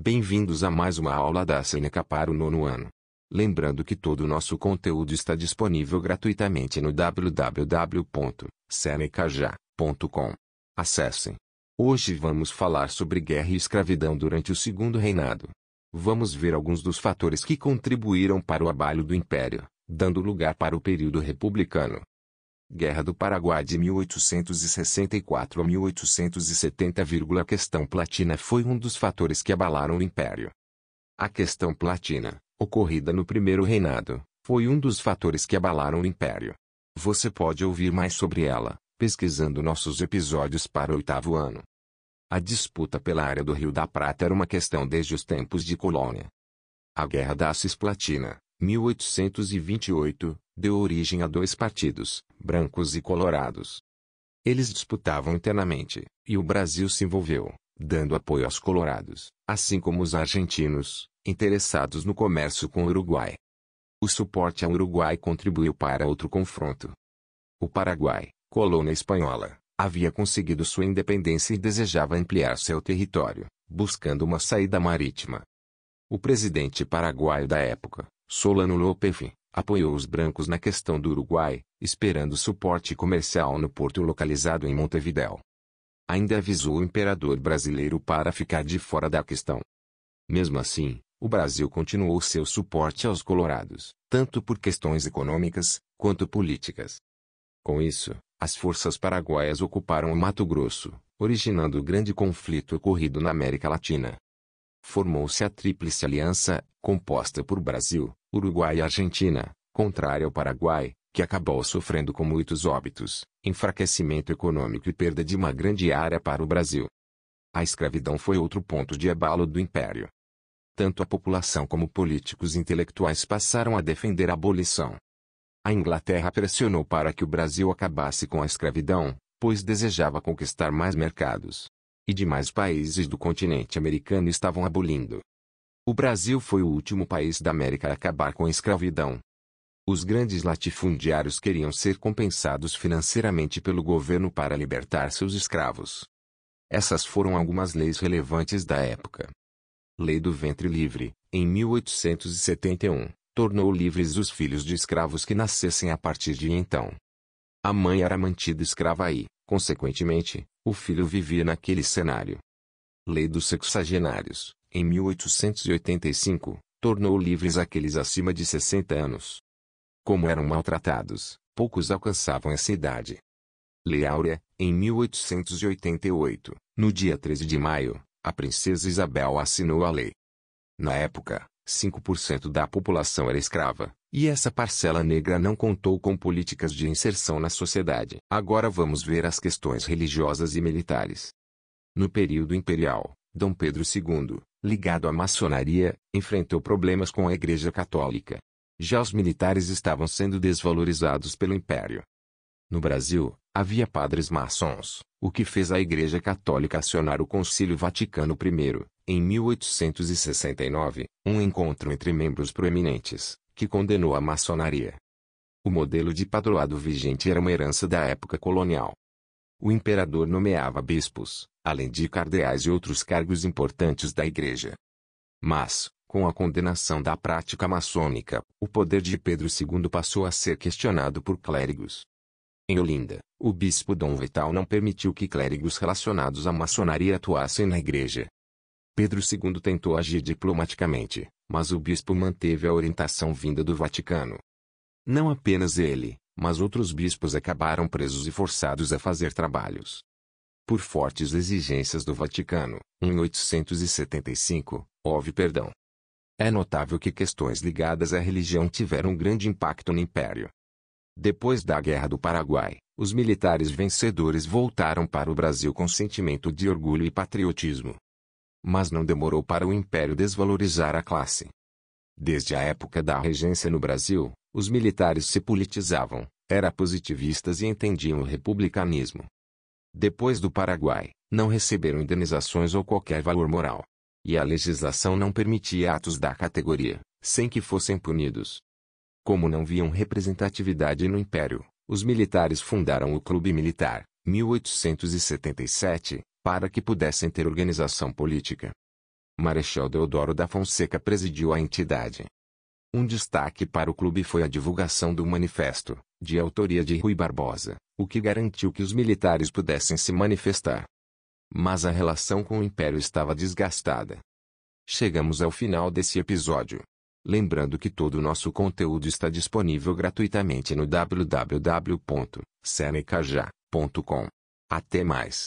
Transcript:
Bem-vindos a mais uma aula da Seneca para o nono ano. Lembrando que todo o nosso conteúdo está disponível gratuitamente no www.senecaja.com. Acessem. Hoje vamos falar sobre guerra e escravidão durante o Segundo Reinado. Vamos ver alguns dos fatores que contribuíram para o abalo do Império, dando lugar para o período republicano. Guerra do Paraguai de 1864 a 1870. A questão platina foi um dos fatores que abalaram o império. A questão platina, ocorrida no primeiro reinado, foi um dos fatores que abalaram o império. Você pode ouvir mais sobre ela, pesquisando nossos episódios para o oitavo ano. A disputa pela área do Rio da Prata era uma questão desde os tempos de colônia. A Guerra da Cisplatina, 1828, deu origem a dois partidos, brancos e colorados. Eles disputavam internamente, e o Brasil se envolveu, dando apoio aos colorados, assim como os argentinos, interessados no comércio com o Uruguai. O suporte ao Uruguai contribuiu para outro confronto. O Paraguai, colônia espanhola, havia conseguido sua independência e desejava ampliar seu território, buscando uma saída marítima. O presidente paraguaio da época, Solano Lopez, apoiou os brancos na questão do Uruguai, esperando suporte comercial no porto localizado em Montevidéu. Ainda avisou o imperador brasileiro para ficar de fora da questão. Mesmo assim, o Brasil continuou seu suporte aos colorados, tanto por questões econômicas, quanto políticas. Com isso, as forças paraguaias ocuparam o Mato Grosso, originando o grande conflito ocorrido na América Latina. Formou-se a Tríplice Aliança, composta por Brasil, Uruguai e Argentina, contrária ao Paraguai, que acabou sofrendo com muitos óbitos, enfraquecimento econômico e perda de uma grande área para o Brasil. A escravidão foi outro ponto de abalo do império. Tanto a população como políticos intelectuais passaram a defender a abolição. A Inglaterra pressionou para que o Brasil acabasse com a escravidão, pois desejava conquistar mais mercados. E demais países do continente americano estavam abolindo. O Brasil foi o último país da América a acabar com a escravidão. Os grandes latifundiários queriam ser compensados financeiramente pelo governo para libertar seus escravos. Essas foram algumas leis relevantes da época. Lei do Ventre Livre, em 1871, tornou livres os filhos de escravos que nascessem a partir de então. A mãe era mantida escrava e, consequentemente, o filho vivia naquele cenário. Lei dos Sexagenários, em 1885, tornou livres aqueles acima de 60 anos. Como eram maltratados, poucos alcançavam essa idade. Lei Áurea, em 1888, no dia 13 de maio, a princesa Isabel assinou a lei. Na época, 5% da população era escrava, e essa parcela negra não contou com políticas de inserção na sociedade. Agora vamos ver as questões religiosas e militares. No período imperial, Dom Pedro II, ligado à maçonaria, enfrentou problemas com a Igreja Católica. Já os militares estavam sendo desvalorizados pelo Império. No Brasil, havia padres maçons, o que fez a Igreja Católica acionar o Concílio Vaticano I, em 1869, um encontro entre membros proeminentes, que condenou a maçonaria. O modelo de padroado vigente era uma herança da época colonial. O imperador nomeava bispos, além de cardeais e outros cargos importantes da igreja. Mas, com a condenação da prática maçônica, o poder de Pedro II passou a ser questionado por clérigos. Em Olinda, o bispo Dom Vital não permitiu que clérigos relacionados à maçonaria atuassem na igreja. Pedro II tentou agir diplomaticamente, mas o bispo manteve a orientação vinda do Vaticano. Não apenas ele, mas outros bispos acabaram presos e forçados a fazer trabalhos por fortes exigências do Vaticano, em 875, houve perdão. É notável que questões ligadas à religião tiveram grande impacto no Império. Depois da Guerra do Paraguai, os militares vencedores voltaram para o Brasil com sentimento de orgulho e patriotismo. Mas não demorou para o Império desvalorizar a classe. Desde a época da regência no Brasil, os militares se politizavam, eram positivistas e entendiam o republicanismo depois do Paraguai, não receberam indenizações ou qualquer valor moral. E a legislação não permitia atos da categoria, sem que fossem punidos. Como não viam representatividade no Império, os militares fundaram o Clube Militar, 1877, para que pudessem ter organização política. Marechal Deodoro da Fonseca presidiu a entidade. Um destaque para o clube foi a divulgação do manifesto, de autoria de Rui Barbosa, o que garantiu que os militares pudessem se manifestar. Mas a relação com o Império estava desgastada. Chegamos ao final desse episódio. Lembrando que todo o nosso conteúdo está disponível gratuitamente no www.senecaja.com. Até mais.